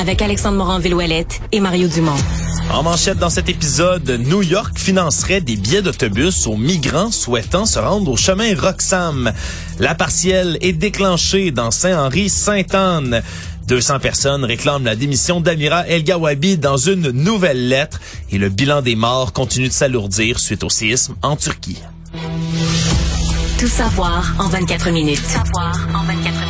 Avec Alexandre Morin-Villouellette et Mario Dumont. En manchette dans cet épisode, New York financerait des billets d'autobus aux migrants souhaitant se rendre au chemin Roxham. La partielle est déclenchée dans Saint-Henri-Sainte-Anne. 200 personnes réclament la démission d'Amira El Gawabi dans une nouvelle lettre et le bilan des morts continue de s'alourdir suite au séisme en Turquie. Tout savoir en 24 minutes. Tout savoir en 24 minutes.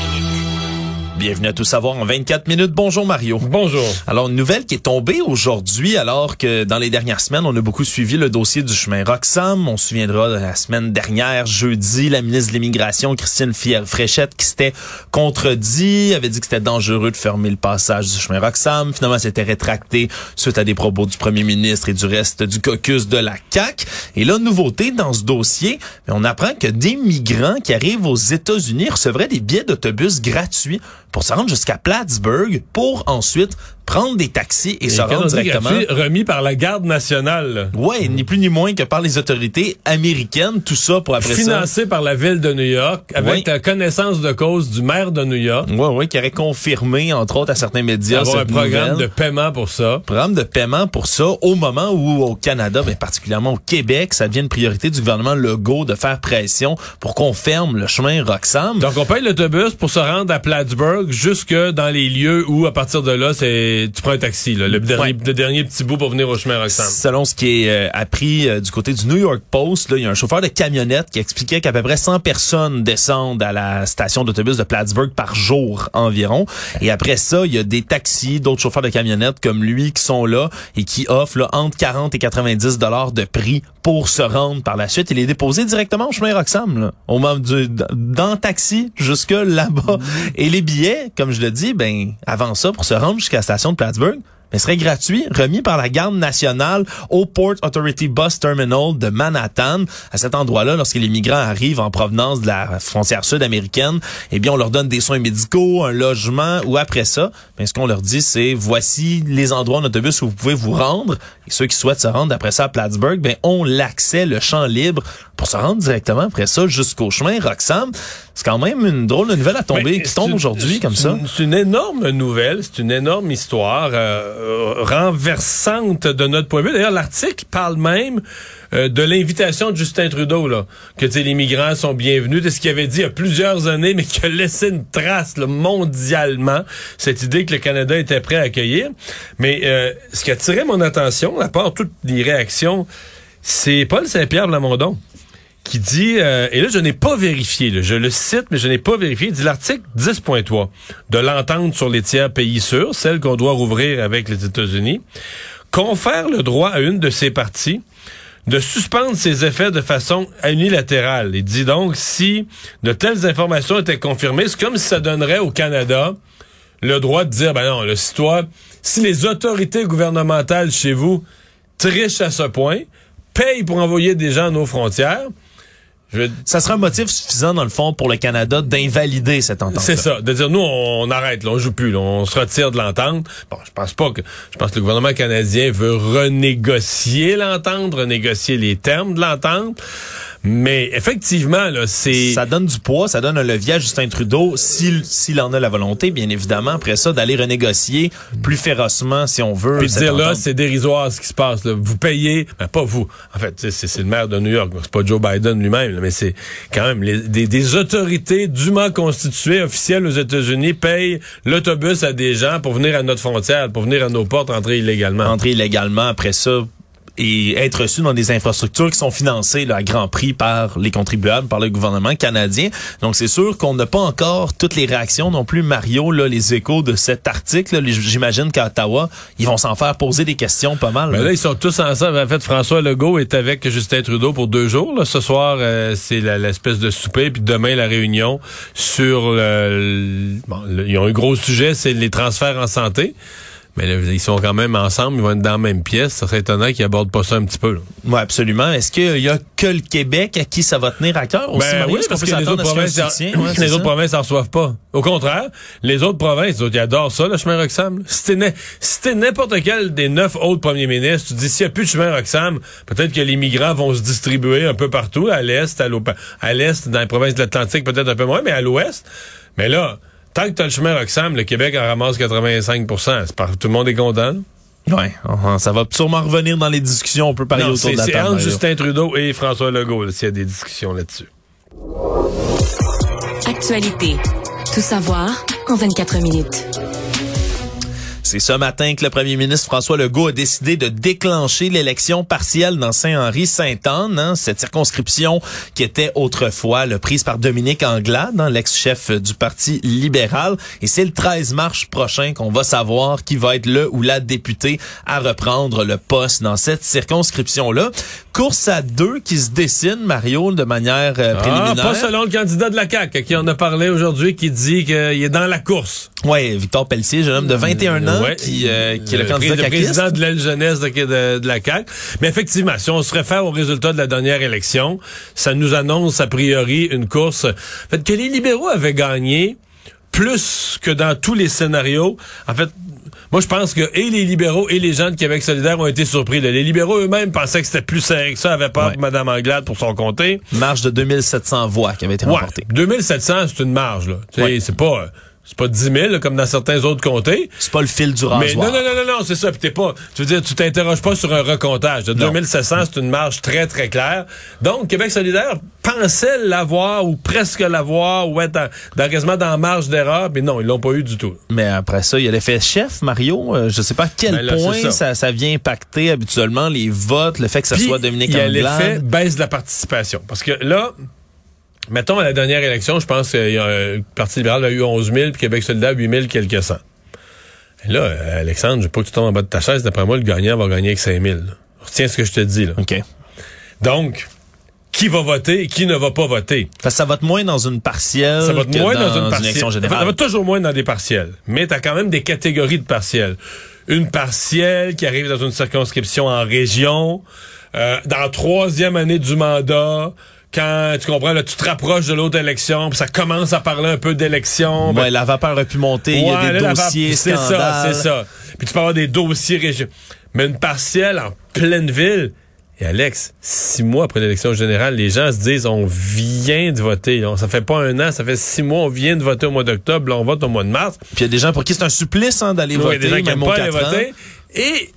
Bienvenue à Tout savoir en 24 minutes. Bonjour Mario. Bonjour. Alors, une nouvelle qui est tombée aujourd'hui, alors que dans les dernières semaines, on a beaucoup suivi le dossier du chemin Roxham. On se souviendra de la semaine dernière, jeudi, la ministre de l'Immigration, Christine Fréchette, qui s'était contredit, avait dit que c'était dangereux de fermer le passage du chemin Roxham. Finalement, s'était rétracté suite à des propos du premier ministre et du reste du caucus de la CAQ. Et là, nouveauté dans ce dossier, on apprend que des migrants qui arrivent aux États-Unis recevraient des billets d'autobus gratuits pour se rendre jusqu'à Plattsburgh pour ensuite prendre des taxis et, se rendre directement. remis par la garde nationale. Ouais, ni plus ni moins que par les autorités américaines, tout ça pour après Financé par la ville de New York, avec la connaissance de cause du maire de New York. Ouais, ouais, qui aurait confirmé, entre autres, à certains médias. Avoir un programme de paiement pour ça. Programme de paiement pour ça, au moment où au Canada, mais particulièrement au Québec, ça devient une priorité du gouvernement Legault de faire pression pour qu'on ferme le chemin Roxham. Donc on paye l'autobus pour se rendre à Plattsburgh, jusque dans les lieux où, à partir de là, c'est tu prends un taxi, là, le, dernier, le dernier petit bout pour venir au chemin Roxham. Selon ce qui est euh, appris euh, du côté du New York Post, il y a un chauffeur de camionnette qui expliquait qu'à peu près 100 personnes descendent à la station d'autobus de Plattsburgh par jour environ. Et après ça, il y a des taxis, d'autres chauffeurs de camionnette comme lui qui sont là et qui offrent là, entre 40 et 90 dollars de prix pour se rendre par la suite. Il est déposé directement au chemin Roxham, là, au moment du, dans le taxi jusque là-bas. Et les billets, comme je le dis, ben avant ça, pour se rendre jusqu'à la station de Plattsburgh, mais serait gratuit, remis par la garde nationale au Port Authority Bus Terminal de Manhattan. À cet endroit-là, lorsque les migrants arrivent en provenance de la frontière sud-américaine, eh bien, on leur donne des soins médicaux, un logement, ou après ça, ben, ce qu'on leur dit, c'est voici les endroits en autobus où vous pouvez vous rendre. Et ceux qui souhaitent se rendre après ça à Plattsburgh, ben, ont l'accès, le champ libre pour se rendre directement après ça jusqu'au chemin Roxham. C'est quand même une drôle de nouvelle à tomber, qui tombe aujourd'hui comme ça. C'est une énorme nouvelle, c'est une énorme histoire euh, renversante de notre point de vue. D'ailleurs, l'article parle même euh, de l'invitation de Justin Trudeau, là, que les migrants sont bienvenus. C'est ce qu'il avait dit il y a plusieurs années, mais qui a laissé une trace là, mondialement, cette idée que le Canada était prêt à accueillir. Mais euh, ce qui a attiré mon attention, à part toutes les réactions, c'est Paul Saint-Pierre Blamondon qui dit, euh, et là je n'ai pas vérifié, je le cite, mais je n'ai pas vérifié, il dit l'article 10.3 de l'entente sur les tiers pays sûrs, celle qu'on doit rouvrir avec les États-Unis, confère le droit à une de ces parties de suspendre ses effets de façon unilatérale. Il dit donc, si de telles informations étaient confirmées, c'est comme si ça donnerait au Canada le droit de dire, ben non, le citoyen, si les autorités gouvernementales chez vous trichent à ce point, payent pour envoyer des gens à nos frontières, ça sera un motif suffisant, dans le fond, pour le Canada d'invalider cette entente. C'est ça. De dire, nous, on, arrête, là, on joue plus, on se retire de l'entente. Bon, je pense pas que, je pense que le gouvernement canadien veut renégocier l'entente, renégocier les termes de l'entente. Mais effectivement, là, c'est... Ça donne du poids, ça donne un levier à Justin Trudeau, s'il s'il en a la volonté, bien évidemment, après ça, d'aller renégocier plus férocement, si on veut. Puis dire là, c'est dérisoire ce qui se passe. Là. Vous payez, ben, pas vous. En fait, c'est le maire de New York, c'est pas Joe Biden lui-même, mais c'est quand même des, des autorités dûment constituées, officielles aux États-Unis, payent l'autobus à des gens pour venir à notre frontière, pour venir à nos portes, entrer illégalement. Entrer illégalement, après ça, et être reçu dans des infrastructures qui sont financées là, à grand prix par les contribuables, par le gouvernement canadien. Donc c'est sûr qu'on n'a pas encore toutes les réactions non plus, Mario, là, les échos de cet article. J'imagine qu'à Ottawa, ils vont s'en faire poser des questions pas mal. Ben là, ils sont tous ensemble. En fait, François Legault est avec Justin Trudeau pour deux jours. Là. Ce soir, euh, c'est l'espèce de souper, puis demain, la réunion sur le... bon, ils ont un gros sujet, c'est les transferts en santé. Mais là, ils sont quand même ensemble, ils vont être dans la même pièce. Ça serait étonnant qu'ils abordent pas ça un petit peu. Là. Oui, absolument. Est-ce qu'il y a que le Québec à qui ça va tenir à cœur? Aussi, Ben Mario? oui, parce que les autres provinces, en- Ouais, les autres provinces en reçoivent pas. Au contraire, les autres provinces, ils adorent ça, le chemin Roxham. Si t'es n'importe quel des neuf autres premiers ministres, tu dis s'il n'y a plus de chemin Roxham, peut-être que les migrants vont se distribuer un peu partout, à l'est, à l'est, dans les provinces de l'Atlantique, peut-être un peu moins, mais à l'ouest. Mais là, tant que t'as le chemin Roxham, le Québec en ramasse 85 C'est par- Tout le monde est content. uh-huh. ça va sûrement revenir dans les discussions. On peut parler Non, autour de la table. Justin Trudeau et François Legault, s'il y a des discussions là-dessus. Actualité. Tout savoir en 24 minutes. C'est ce matin que le premier ministre François Legault a décidé de déclencher l'élection partielle dans Saint-Henri-Sainte-Anne, hein, cette circonscription qui était autrefois le prise par Dominique Anglade, hein, l'ex-chef du Parti libéral. Et c'est le 13 mars prochain qu'on va savoir qui va être le ou la députée à reprendre le poste dans cette circonscription-là. Course à deux qui se dessine, Mario, de manière euh, Ah, préliminaire. pas selon le candidat de la CAQ, qui on a parlé aujourd'hui, qui dit qu'il est dans la course. Ouais, Victor Pelletier, jeune homme de 21 ans Ouais. qui, euh, qui est le, candidat pré- caquiste. président de l'aile jeunesse de, de- de la CAQ. Mais effectivement, si on se réfère aux résultats de la dernière élection, ça nous annonce a priori une course. En fait, que les libéraux avaient gagné plus que dans tous les scénarios. En fait, moi, je pense que et les libéraux et les gens de Québec solidaire ont été surpris. là. Les libéraux eux-mêmes pensaient que c'était plus serré que ça, avaient peur Ouais. pour Mme Anglade pour son comté. Marge de 2700 voix qui avait été Ouais, remportée. 2700, c'est une marge. là. Tu sais, Ouais. C'est pas... C'est pas 10 000 là, comme dans certains autres comtés. C'est pas le fil du Mais rasoir. non, non, non, non, non, c'est ça. Puis t'es pas, tu veux dire, tu t'interroges pas sur un recomptage. De Non. 2700, c'est une marge très, très claire. Donc, Québec solidaire pensait l'avoir ou presque l'avoir ou être dans, dans- quasiment dans la marge d'erreur, mais non, ils l'ont pas eu du tout. Mais après ça, il y a l'effet chef, Mario. Euh, je sais pas à quel Ben là, point ça. ça. Ça, vient impacter habituellement les votes, le fait que ça Puis, soit Dominique il y a Anglade. l'effet baisse de la participation. Parce que là, mettons à la dernière élection, je pense que euh, le Parti libéral a eu 11 000, puis Québec solidaire 8 000 quelques cents. Et là, Alexandre, je veux pas que tu tombes en bas de ta chaise. D'après moi, le gagnant va gagner avec 5 000. là. Retiens ce que je te dis. Là. OK. Donc, qui va voter et qui ne va pas voter? Parce que ça vote moins dans une partielle Ça vote que moins dans, dans une une partielle. élection En fait, générale. Ça va toujours moins dans des partiels. Mais tu as quand même des catégories de partiels. Une partielle qui arrive dans une circonscription en région, euh, dans la troisième année du mandat, quand tu comprends, là, tu te rapproches de l'autre élection, puis ça commence à parler un peu d'élection. ben, Ouais, la vapeur a pu monter, il y a des là, dossiers, C'est ça, c'est ça. Puis tu peux avoir des dossiers régions. Mais une partielle en pleine ville. Et Alex, six mois après l'élection générale, les gens se disent on vient de voter. Ça fait pas un an, ça fait six mois, on vient de voter au mois d'octobre, là, on vote au mois de mars. Puis il y a des gens pour qui c'est un supplice hein, d'aller Il y voter, a des gens qui n'aiment pas aller voter. Et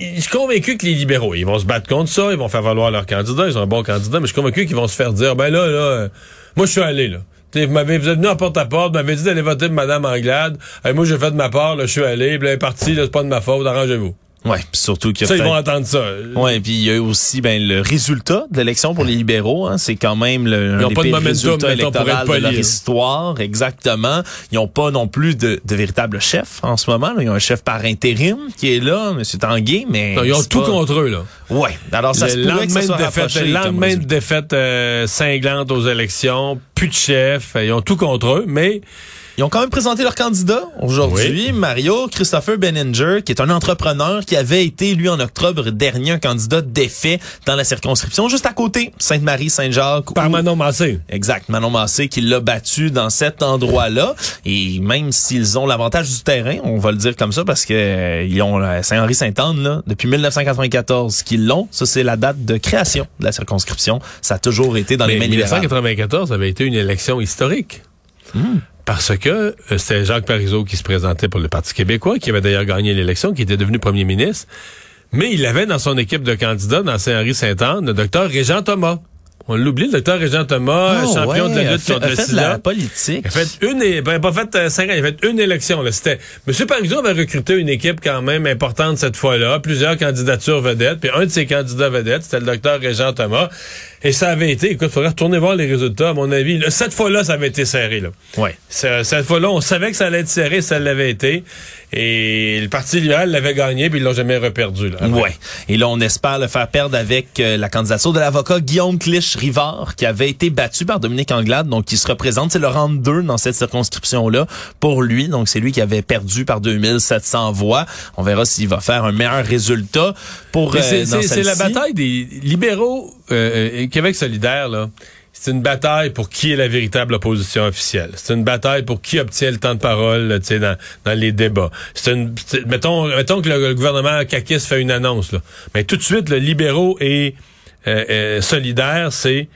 je suis convaincu que les libéraux, ils vont se battre contre ça, ils vont faire valoir leur candidat, ils ont un bon candidat, mais je suis convaincu qu'ils vont se faire dire, ben là, là, moi je suis allé, là. T'sais, vous, m'avez, vous êtes venu en porte-à-porte, vous m'avez dit d'aller voter pour Mme Anglade. Hey, moi, j'ai fait de ma part, là, je suis allé, puis là, elle est partie, là, c'est pas de ma faute, arrangez-vous. Ouais, puis surtout qu'il y a Ça, ils vont entendre ça. Ouais, puis il y a eu aussi ben le résultat de l'élection pour les libéraux, hein, c'est quand même le un Ils ont des pas de momentum, mettons, pour être de leur histoire, exactement. Ils ont pas non plus de, de véritable chef en ce moment. là. Ils ont un chef par intérim qui est là, M. Tanguay, mais Non, ils ont tout pas- contre eux, là. Ouais, alors ça se le que ça lendemain soit de défaite, le lendemain de défaite euh, cinglante aux élections, plus de chef, ils ont tout contre eux, mais Ils ont quand même présenté leur candidat aujourd'hui, Mario Christopher Benninger, qui est un entrepreneur qui avait été, lui, en octobre dernier, un candidat défait dans la circonscription juste à côté, Sainte-Marie-Saint-Jacques. par où- Manon Massé. Exact, Manon Massé qui l'a battu dans cet endroit-là. Et même s'ils ont l'avantage du terrain, on va le dire comme ça, parce que euh, ils ont Saint-Henri-Sainte-Anne, là, depuis 1994 qu'ils l'ont. Ça, c'est la date de création de la circonscription. Ça a toujours été dans les Mais mains libérales. 1994 avait été une élection historique. Parce que euh, c'était Jacques Parizeau qui se présentait pour le Parti québécois, qui avait d'ailleurs gagné l'élection, qui était devenu premier ministre. Mais il avait dans son équipe de candidats, dans Saint-Henri-Sainte-Anne, le docteur Régent Thomas. On l'oublie, le docteur Régent Thomas, Ah, champion de la lutte fait, contre a le fait sida. la politique. Il a fait une, et- ben, pas fait euh, cinq ans, il a fait une élection. Là. C'était, M. Parizeau avait recruté une équipe quand même importante cette fois-là, plusieurs candidatures vedettes, puis un de ses candidats vedettes, c'était le docteur Régent Thomas. Et ça avait été, écoute, il faudrait retourner voir les résultats, à mon avis. Cette fois-là, ça avait été serré. Là. Ouais. Cette fois-là, on savait que ça allait être serré, ça l'avait été. Et le Parti libéral l'avait gagné, puis ils l'ont jamais reperdu. Là. Ouais. Et là, on espère le faire perdre avec euh, la candidature de l'avocat Guillaume Clich-Rivard, qui avait été battu par Dominique Anglade, donc qui se représente. C'est le round 2 dans cette circonscription-là pour lui. Donc, c'est lui qui avait perdu par 2700 voix. On verra s'il va faire un meilleur résultat pour euh, c'est- dans c'est c'est la bataille des libéraux euh, euh, Québec solidaire, là. C'est une bataille pour qui est la véritable opposition officielle. C'est une bataille pour qui obtient le temps de parole, tu sais, dans, dans les débats. C'est une, mettons, mettons que le, gouvernement Kakis fait une annonce, là. Mais tout de suite, le libéraux et euh, euh, solidaire, c'est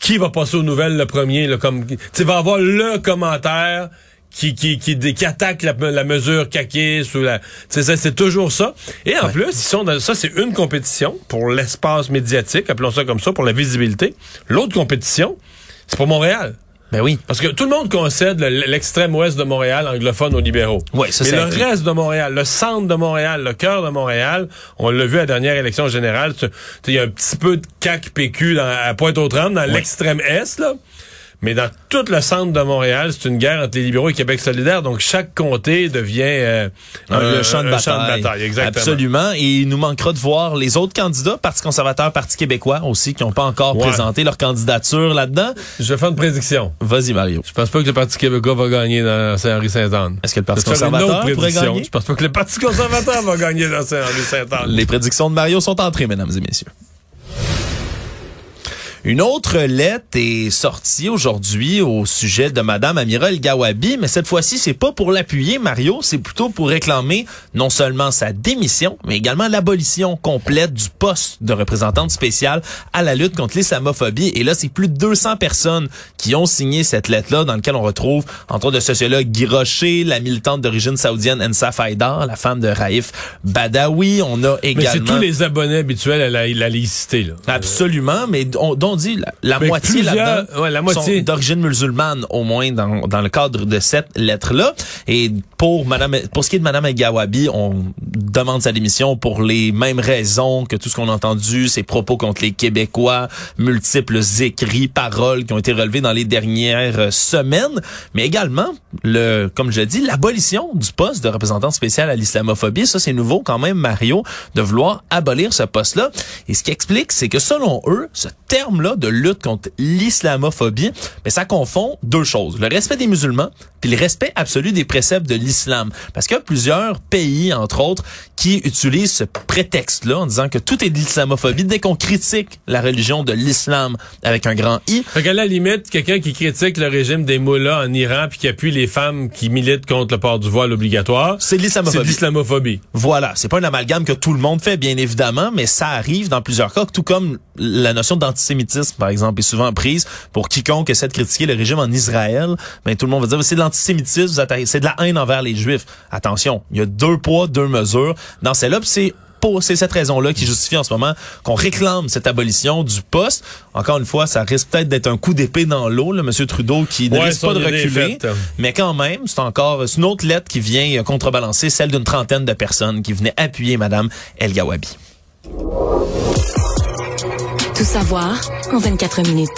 qui va passer aux nouvelles le premier, là, comme, tu sais, va avoir le commentaire qui, qui, qui, qui attaque la, la mesure Kakis ou la, c'est toujours ça. Et en plus, ils sont dans, ça, c'est une compétition pour l'espace médiatique, appelons ça comme ça, pour la visibilité. L'autre compétition, c'est pour Montréal. Ben oui. Parce que tout le monde concède le- l'extrême ouest de Montréal anglophone aux libéraux. Ouais, ça, Mais c'est le reste de Montréal, le centre de Montréal, le cœur de Montréal, on l'a vu à la dernière élection générale, il y a un petit peu de CAC PQ dans, à Pointe-aux-Trembles, dans l'extrême est, là. Mais dans tout le centre de Montréal, c'est une guerre entre les libéraux et Québec solidaire. Donc, chaque comté devient euh, Un, le champ de un bataille. exactement. Absolument. Et il nous manquera de voir les autres candidats, Parti conservateur, Parti québécois aussi, qui n'ont pas encore Ouais. présenté leur candidature là-dedans. Je vais faire une prédiction. Vas-y, Mario. Je pense pas que le Parti québécois va gagner dans Saint-Henri-Saint-Anne. Est-ce que le Parti conservateur pourrait gagner? Je pense pas que le Parti conservateur va gagner dans Saint-Henri-Saint-Anne. Les prédictions de Mario sont entrées, mesdames et messieurs. Une autre lettre est sortie aujourd'hui au sujet de Madame Amira El Gawabi, mais cette fois-ci, c'est pas pour l'appuyer, Mario, c'est plutôt pour réclamer non seulement sa démission, mais également l'abolition complète du poste de représentante spéciale à la lutte contre l'islamophobie. Et là, c'est plus de 200 personnes qui ont signé cette lettre-là, dans laquelle on retrouve, entre autres, le sociologue Guy Rocher, la militante d'origine saoudienne Ensa Faidar, la femme de Raif Badawi. On a Mais également... c'est tous les abonnés habituels à la, la licité, là. Absolument, mais on, dont dit la, moitié là-dedans ouais, la moitié. sont d'origine musulmane au moins dans, dans le cadre de cette lettre-là. Et pour Madame, pour ce qui est de Madame Gawabi, on demande sa démission pour les mêmes raisons que tout ce qu'on a entendu, ses propos contre les Québécois, multiples écrits, paroles qui ont été relevés dans les dernières euh, semaines, mais également le, comme je l'ai dit, l'abolition du poste de représentant spécial à l'islamophobie. Ça, c'est nouveau quand même, Mario, de vouloir abolir ce poste-là. Et ce qui explique, c'est que selon eux, ce terme-là de lutte contre l'islamophobie, mais ça confond deux choses. Le respect des musulmans, puis le respect absolu des préceptes de l'islam. Parce a plusieurs pays, entre autres, qui utilisent ce prétexte-là en disant que tout est de l'islamophobie dès qu'on critique la religion de l'islam avec un grand I. Fait qu'à la limite, quelqu'un qui critique le régime des mollahs en Iran puis qui appuie les femmes qui militent contre le port du voile obligatoire, C'est de c'est l'islamophobie. Voilà, c'est pas un amalgame que tout le monde fait, bien évidemment, mais ça arrive dans plusieurs cas, tout comme la notion d'antisémitisme, par exemple, est souvent prise pour quiconque essaie de critiquer le régime en Israël. Mais tout le monde va dire, c'est de l'antisémitisme, c'est de la haine envers les Juifs. Attention, il y a deux poids, deux mesures. Dans celle-là, puis c'est pour c'est cette raison-là qui justifie en ce moment qu'on réclame cette abolition du poste. Encore une fois, ça risque peut-être d'être un coup d'épée dans l'eau, le monsieur Trudeau qui ne Ouais, risque pas de reculer. faite. Mais quand même, c'est encore une autre lettre qui vient contrebalancer celle d'une trentaine de personnes qui venaient appuyer Madame El Gawabi. Tout savoir en 24 minutes.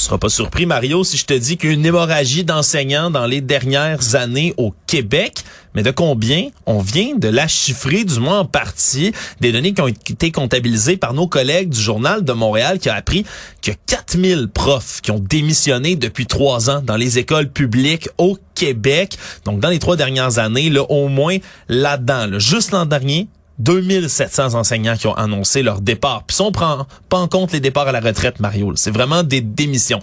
Tu seras pas surpris, Mario, si je te dis qu'une hémorragie d'enseignants dans les dernières années au Québec. Mais de combien? On vient de la chiffrer, du moins en partie, des données qui ont été comptabilisées par nos collègues du Journal de Montréal qui a appris que 4000 profs qui ont démissionné depuis trois ans dans les écoles publiques au Québec. Donc, dans les trois dernières années, là, au moins là-dedans, là, juste l'an dernier, 2700 enseignants qui ont annoncé leur départ. Puis si on prend pas en compte les départs à la retraite, Mario, c'est vraiment des démissions.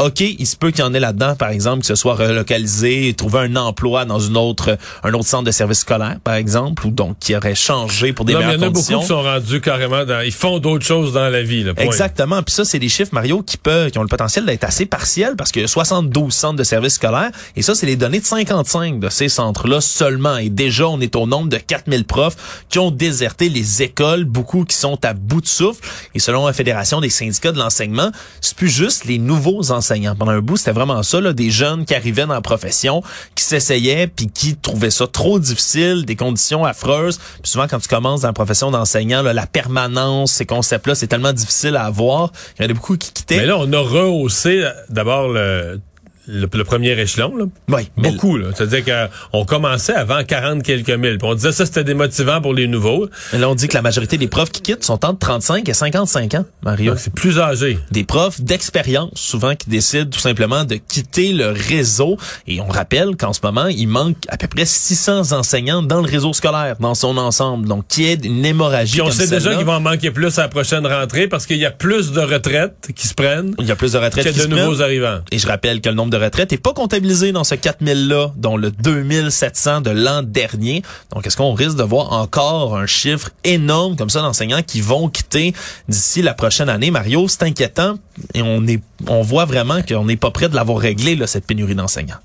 OK, il se peut qu'il y en ait là-dedans, par exemple, que ce soit relocalisé, trouver un emploi dans une autre, un autre centre de service scolaire, par exemple, ou donc qui aurait changé pour des Non, mais il y meilleures en a beaucoup conditions. qui sont rendus carrément dans, ils font d'autres choses dans la vie, là. point. Exactement. Puis ça, c'est des chiffres, Mario, qui peuvent, qui ont le potentiel d'être assez partiels parce qu'il y a 72 centres de services scolaires. Et ça, c'est les données de 55 de ces centres-là seulement. Et déjà, on est au nombre de 4000 profs qui ont déserté les écoles, beaucoup qui sont à bout de souffle. Et selon la Fédération des syndicats de l'enseignement, c'est plus juste les nouveaux enseignants Pendant un bout, c'était vraiment ça, là, des jeunes qui arrivaient dans la profession, qui s'essayaient, puis qui trouvaient ça trop difficile, des conditions affreuses. Puis souvent, quand tu commences dans la profession d'enseignant, la permanence, ces concepts-là, c'est tellement difficile à avoir. Il y en a beaucoup qui quittaient. Mais là, on a rehaussé euh, d'abord le le, le, premier échelon, là. Oui. Beaucoup, là. C'est-à-dire qu'on commençait avant 40 quelques mille. Puis on disait ça, c'était démotivant pour les nouveaux. Mais là, on dit que la majorité des profs qui quittent sont entre 35 et 55 ans, Mario. C'est plus âgé. Des profs d'expérience, souvent, qui décident tout simplement de quitter le réseau. Et on rappelle qu'en ce moment, il manque à peu près 600 enseignants dans le réseau scolaire, dans son ensemble. Donc, qui est une hémorragie Puis on comme sait déjà qu'il va en manquer plus à la prochaine rentrée parce qu'il y a plus de retraites qui se prennent Il y a plus de retraites qui a de se nouveaux prennent. arrivants. Et je rappelle que le nombre de retraites n'est pas comptabilisé dans ce 4000-là, dont le 2700 de l'an dernier. Donc, est-ce qu'on risque de voir encore un chiffre énorme comme ça d'enseignants qui vont quitter d'ici la prochaine année? Mario, c'est inquiétant et on est, on voit vraiment qu'on n'est pas prêt de l'avoir réglé, là, cette pénurie d'enseignants.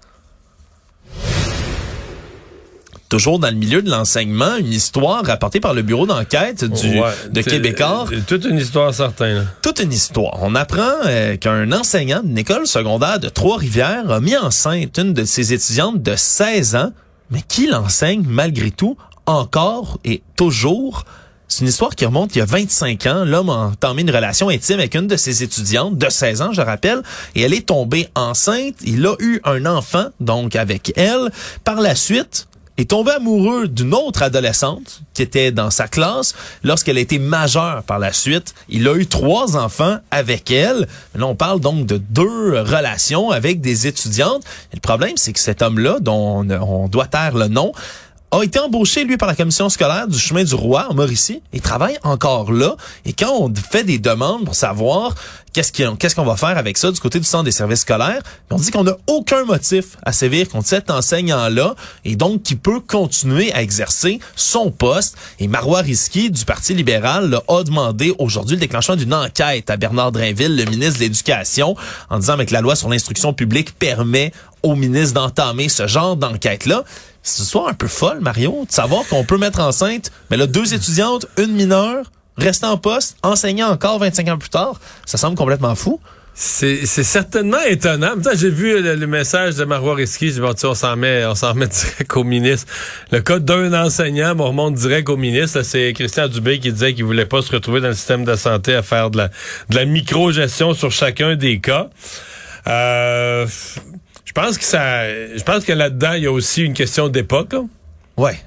Toujours dans le milieu de l'enseignement, une histoire rapportée par le bureau d'enquête du, Ouais, de Québécois. Toute une histoire certaine. là. toute une histoire. On apprend euh, qu'un enseignant d'une école secondaire de Trois-Rivières a mis enceinte une de ses étudiantes de 16 ans, mais qui l'enseigne malgré tout encore et toujours? C'est une histoire qui remonte il y a 25 ans. L'homme a entamé une relation intime avec une de ses étudiantes de 16 ans, je rappelle, et elle est tombée enceinte. Il a eu un enfant, donc avec elle. Par la suite, est tombé amoureux d'une autre adolescente qui était dans sa classe. Lorsqu'elle a été majeure par la suite, il a eu trois enfants avec elle. Là, on parle donc de deux relations avec des étudiantes. Le problème, c'est que cet homme-là, dont on, on doit taire le nom, a été embauché, lui, par la commission scolaire du chemin du roi en Mauricie et travaille encore là. Et quand on fait des demandes pour savoir qu'est-ce qu'on va faire avec ça du côté du centre des services scolaires, on dit qu'on n'a aucun motif à sévir contre cet enseignant-là et donc qui peut continuer à exercer son poste. Et Marois Risky du Parti libéral a demandé aujourd'hui le déclenchement d'une enquête à Bernard Drainville, le ministre de l'Éducation, en disant avec la loi sur l'instruction publique permet au ministre d'entamer ce genre d'enquête-là. C'est histoire un peu folle, Mario, de savoir qu'on peut mettre enceinte, mais là, deux étudiantes, une mineure, rester en poste, enseignant encore 25 ans plus tard. Ça semble complètement fou. C'est certainement étonnant. J'ai vu le, le message de Marois Risky. J'ai dit, on s'en met, on s'en remet direct au ministre. Le cas d'un enseignant, on remonte direct au ministre. C'est Christian Dubé qui disait qu'il voulait pas se retrouver dans le système de santé à faire de la, de la micro-gestion sur chacun des cas. Euh, je pense que ça, je pense que là-dedans, il y a aussi une question d'époque. Ouais.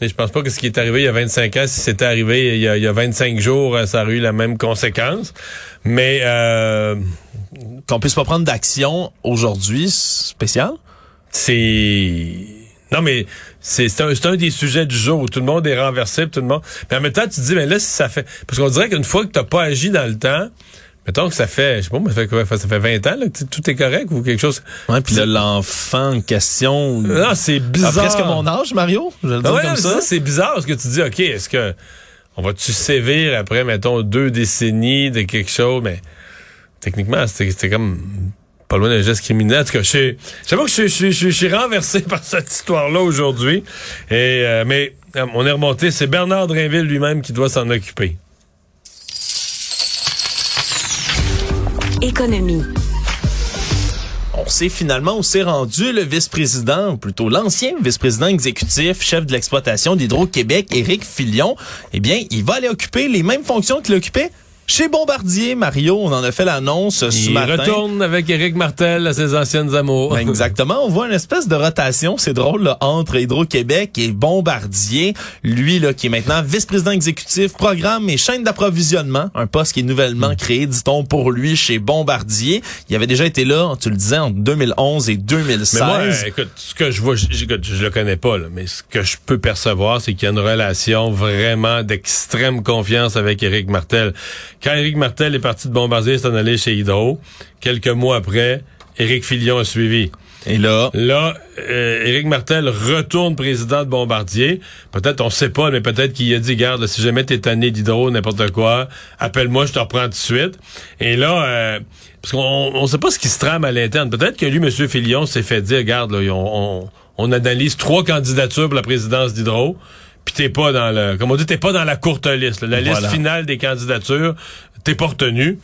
Je pense pas que ce qui est arrivé il y a 25 ans, si c'était arrivé il y, a, il y a 25 jours, euh, ça aurait eu la même conséquence. Mais euh, Qu'on puisse pas prendre d'action aujourd'hui, spécial? c'est non mais c'est c'est un, un des sujets du jour où tout le monde est renversé, tout le monde. Mais en même temps, tu te dis mais là si ça fait parce qu'on dirait qu'une fois que t'as pas agi dans le temps, mettons que ça fait je sais pas, mais ça fait quoi, ça fait 20 ans là, que tout est correct ou quelque chose. Ouais, puis l'enfant en question. Non, c'est a bizarre. presque mon âge, Mario. Je le Ah ouais, comme ça. c'est bizarre parce que tu dis, OK, est-ce que on va-tu sévir après, mettons, deux décennies de quelque chose, mais techniquement, c'était comme pas loin d'un geste criminel. En tout cas, je j'avoue que je, suis- je, suis- je, suis- je suis renversé par cette histoire-là aujourd'hui. Et euh, Mais euh, on est remonté, c'est Bernard Drainville lui-même qui doit s'en occuper. On sait finalement où s'est rendu le vice-président, ou plutôt l'ancien vice-président exécutif, chef de l'exploitation d'Hydro-Québec, Éric Filion. Eh bien, il va aller occuper les mêmes fonctions qu'il occupait chez Bombardier. Mario, on en a fait l'annonce ce Il matin. retourne avec Éric Martel à ses anciennes amours. Ben, Exactement. On voit une espèce de rotation, c'est drôle, là, entre Hydro-Québec et Bombardier. Lui, là, qui est maintenant vice-président exécutif, programme et chaîne d'approvisionnement. Un poste qui est nouvellement créé, dit-on, pour lui chez Bombardier. Il avait déjà été là, tu le disais, en 2011 et 2016. Mais moi, euh, écoute, ce que je vois, je, je, je le connais pas, là, mais ce que je peux percevoir, c'est qu'il y a une relation vraiment d'extrême confiance avec Éric Martel. Quand Éric Martel est parti de Bombardier, s'en allé chez Hydro. Quelques mois après, Éric Filion a suivi. Et là, Là, euh, Éric Martel retourne président de Bombardier. Peut-être, on sait pas, mais peut-être qu'il a dit, garde, si jamais t'es tanné d'hydro, n'importe quoi, appelle-moi, je te reprends tout de suite. Et là, euh, parce qu'on on sait pas ce qui se trame à l'interne. Peut-être que lui, M. Filion, s'est fait dire, garde, là, on, on, on analyse trois candidatures pour la présidence d'Hydro. Puis t'es pas dans le, comme on dit, t'es pas dans la courte liste. là. La Voilà. liste finale des candidatures, t'es pas retenu.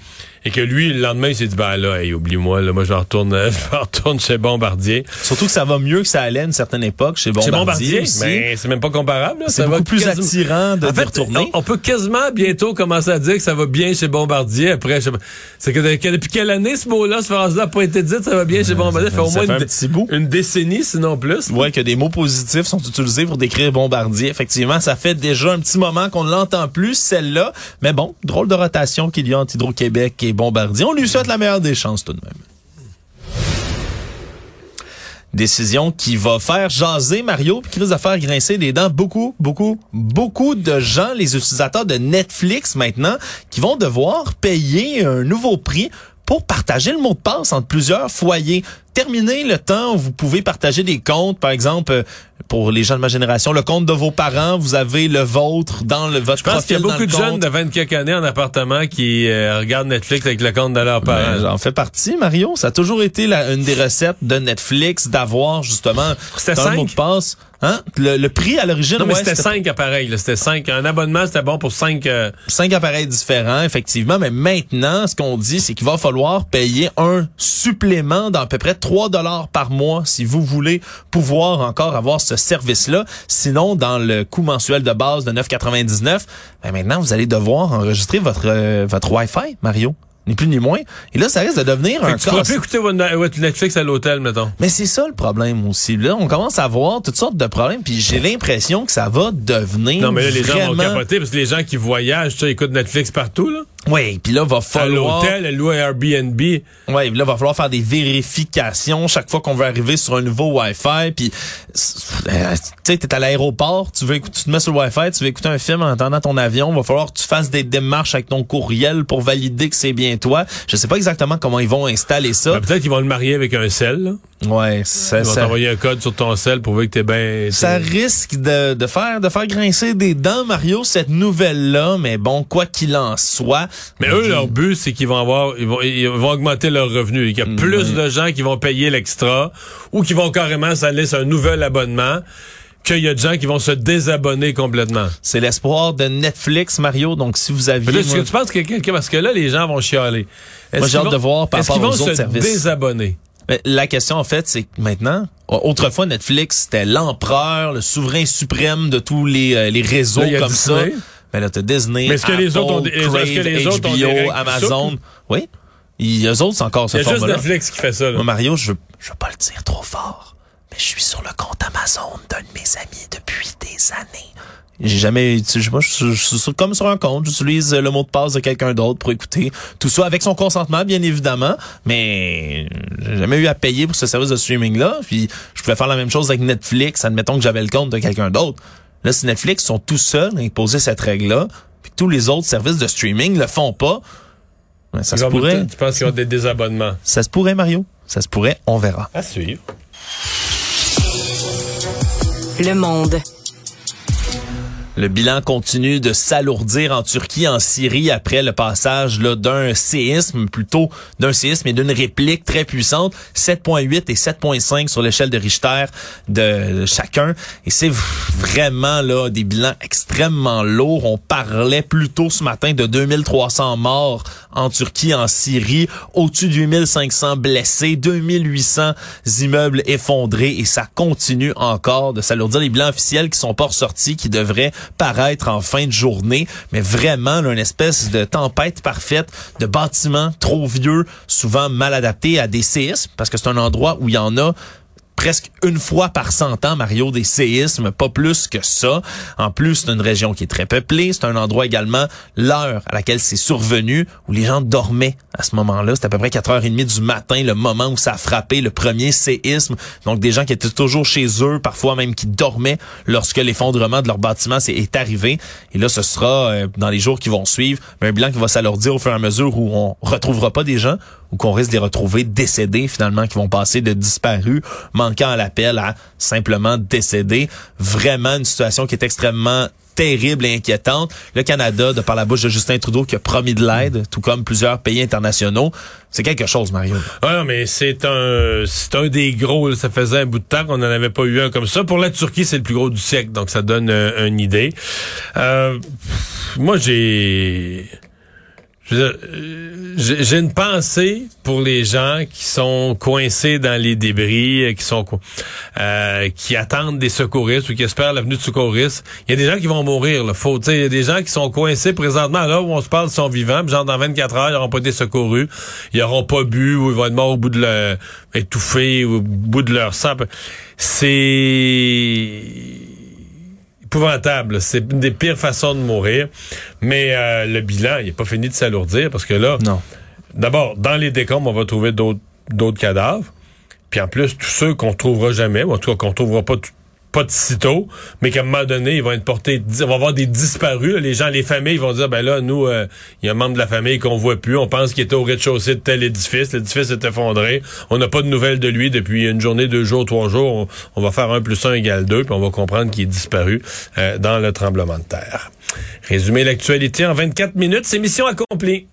Et que lui, le lendemain, il s'est dit, ben là, hey, oublie-moi, là, moi, je retourne, je retourne chez Bombardier. Surtout que ça va mieux que ça allait à une certaine époque chez Bombardier. Chez Bombardier, aussi. mais c'est même pas comparable. là. C'est Ça va beaucoup plus quasiment- attirant de En retourner. on, on peut quasiment bientôt commencer à dire que ça va bien chez Bombardier. Après, je sais pas- c'est que, de- que depuis quelle année ce mot-là, cette phrase-là n'a pas été dite, ça va bien chez Bombardier? Ça fait au moins fait une, un petit bout. une décennie, sinon plus. Ouais, que des mots positifs sont utilisés pour décrire Bombardier. Effectivement, ça fait déjà un petit moment qu'on ne l'entend plus, celle-là. Mais bon, drôle de rotation qu'il y a entre Hydro-Québec et Bombardier. On lui souhaite la meilleure des chances tout de même. Décision qui va faire jaser Mario puis qui risque de faire grincer des dents beaucoup, beaucoup, beaucoup de gens, les utilisateurs de Netflix maintenant, qui vont devoir payer un nouveau prix pour partager le mot de passe entre plusieurs foyers. Terminez le temps où vous pouvez partager des comptes, par exemple, euh, pour les gens de ma génération, le compte de vos parents, vous avez le vôtre dans le, votre Je pense qu'il y a beaucoup de jeunes de 20 quelques années en appartement qui euh, regardent Netflix avec le compte de leurs Ben, parents. J'en fais partie, Mario. Ça a toujours été la- une des recettes de Netflix d'avoir justement un mot de passe. Hein? Le, le prix à l'origine, non, mais ouais, c'était cinq appareils. là. C'était cinq. Un abonnement, c'était bon pour cinq. euh, cinq appareils différents, effectivement. Mais maintenant, ce qu'on dit, c'est qu'il va falloir payer un supplément d'à peu près 3 dollars par mois si vous voulez pouvoir encore avoir ce service-là. Sinon, dans le coût mensuel de base de 9,99, ben maintenant, vous allez devoir enregistrer votre, euh, votre Wi-Fi, Mario. Ni plus ni moins. Et là, ça risque de devenir fait un tu casse- plus écouter Netflix à l'hôtel, mettons. Mais c'est ça le problème aussi. Là, on commence à voir toutes sortes de problèmes, puis j'ai l'impression que ça va devenir Non, mais là, les gens vont capoter parce que les gens qui voyagent, tu écoutent Netflix partout, là. Oui, puis là, va À falloir... l'hôtel, louer Airbnb. Ouais, là, va falloir faire des vérifications chaque fois qu'on veut arriver sur un nouveau Wi-Fi. Puis, euh, tu sais, t'es à l'aéroport, tu veux écouter, tu te mets sur le Wi-Fi, tu veux écouter un film en attendant ton avion. Va falloir que tu fasses des démarches avec ton courriel pour valider que c'est bien toi. Je sais pas exactement comment ils vont installer ça. Ben, Peut-être qu'ils vont le marier avec un sel, là. Ouais, ça, Ils vont ça, t'envoyer un code sur ton sel pour voir que t'es bien... ça risque de, de faire de faire grincer des dents, Mario, cette nouvelle-là. Mais bon, quoi qu'il en soit. Mais eux, leur but, c'est qu'ils vont avoir, ils vont, ils vont augmenter leurs revenus. Il y a Mm, plus de gens qui vont payer l'extra ou qui vont carrément s'aller sur un nouvel abonnement qu'il y a de gens qui vont se désabonner complètement. C'est l'espoir de Netflix, Mario. Donc, si vous aviez... Est-ce que tu penses que quelqu'un, parce que là, les gens vont chialer. Moi, j'ai hâte vont- de voir par Est-ce rapport qu'ils vont se services. désabonner? Mais la question, en fait, c'est que maintenant, autrefois, Netflix, c'était l'empereur, le souverain suprême de tous les, euh, les réseaux Là, comme Disney. ça. Mais là, t'as Disney, Mais est-ce que les autres ont des- est-ce que Crave, les autres ont des HBO, Amazon. souplent? Oui. Eux autres, c'est encore ce Il y a juste format-là. Netflix qui fait ça, là. Moi, Mario, je je veux pas le dire trop fort, mais je suis sur le compte Amazon d'un de mes amis depuis des années. J'ai jamais utilisé, moi, je, suis- je comme sur un compte, j'utilise le mot de passe de quelqu'un d'autre pour écouter tout ça avec son consentement, bien évidemment, mais j'ai jamais eu à payer pour ce service de streaming-là, puis je pouvais faire la même chose avec Netflix, admettons que j'avais le compte de quelqu'un d'autre. Là, si Netflix sont tout seuls à imposer cette règle-là, puis tous les autres services de streaming le font pas, ben, ça se pourrait. Tu penses qu'il y aura des désabonnements? Ça se pourrait, Mario. Ça se pourrait, on verra. À suivre. Le monde. Le bilan continue de s'alourdir en Turquie, en Syrie, après le passage d'un séisme, plutôt d'un séisme et d'une réplique très puissante, 7.8 et 7.5 sur l'échelle de Richter de, chacun. Et c'est vraiment là des bilans extrêmement lourds. On parlait plus tôt ce matin de 2300 morts en Turquie, en Syrie, au-dessus de 8500 blessés, 2800 immeubles effondrés et ça continue encore de s'alourdir. Les bilans officiels qui sont pas ressortis, qui devraient paraître en fin de journée, mais vraiment une espèce de tempête parfaite de bâtiments trop vieux, souvent mal adaptés à des séismes, parce que c'est un endroit où il y en a presque une fois par cent ans, Mario, des séismes, pas plus que ça. En plus, c'est une région qui est très peuplée. C'est un endroit également, l'heure à laquelle c'est survenu, où les gens dormaient à ce moment-là. C'était à peu près 4h30 du matin, le moment où ça a frappé le premier séisme. Donc, des gens qui étaient toujours chez eux, parfois même qui dormaient lorsque l'effondrement de leur bâtiment est arrivé. Et là, ce sera, euh, dans les jours qui vont suivre, un bilan qui va s'alourdir au fur et à mesure où on retrouvera pas des gens ou qu'on risque de les retrouver décédés finalement, qui vont passer de disparus, manquant à l'appel à simplement décédés. Vraiment une situation qui est extrêmement terrible et inquiétante. Le Canada, de par la bouche de Justin Trudeau, qui a promis de l'aide, tout comme plusieurs pays internationaux, c'est quelque chose, Mario. Ah mais c'est un c'est un des gros. Ça faisait un bout de temps qu'on n'en avait pas eu un comme ça. Pour la Turquie, c'est le plus gros du siècle, donc ça donne euh, une idée. Euh, moi, j'ai Je veux dire, euh, j'ai j'ai une pensée pour les gens qui sont coincés dans les débris, euh, qui sont euh, qui attendent des secouristes ou qui espèrent la venue de secouristes. Il y a des gens qui vont mourir. Là. Faut, il y a des gens qui sont coincés présentement là où on se parle sont vivants. Genre dans 24 heures, ils n'auront pas été secourus, ils n'auront pas bu ou ils vont être morts au bout de leur étouffés ou au bout de leur sang. C'est épouvantable. C'est une des pires façons de mourir. Mais euh, le bilan, il n'est pas fini de s'alourdir parce que là, Non. d'abord, dans les décombres, on va trouver d'autres d'autres cadavres. Puis en plus, tous ceux qu'on trouvera jamais, ou en tout cas qu'on trouvera pas tout- pas de sitôt, mais qu'à un moment donné, ils vont être portés, on va avoir des disparus. Les gens, les familles vont dire, ben là, nous, euh, il y a un membre de la famille qu'on voit plus. On pense qu'il était au rez-de-chaussée de tel édifice. L'édifice est effondré. On n'a pas de nouvelles de lui depuis une journée, deux jours, trois jours. On, on va faire un plus un égale deux, puis on va comprendre qu'il est disparu euh, dans le tremblement de terre. Résumer l'actualité en 24 minutes, c'est mission accomplie.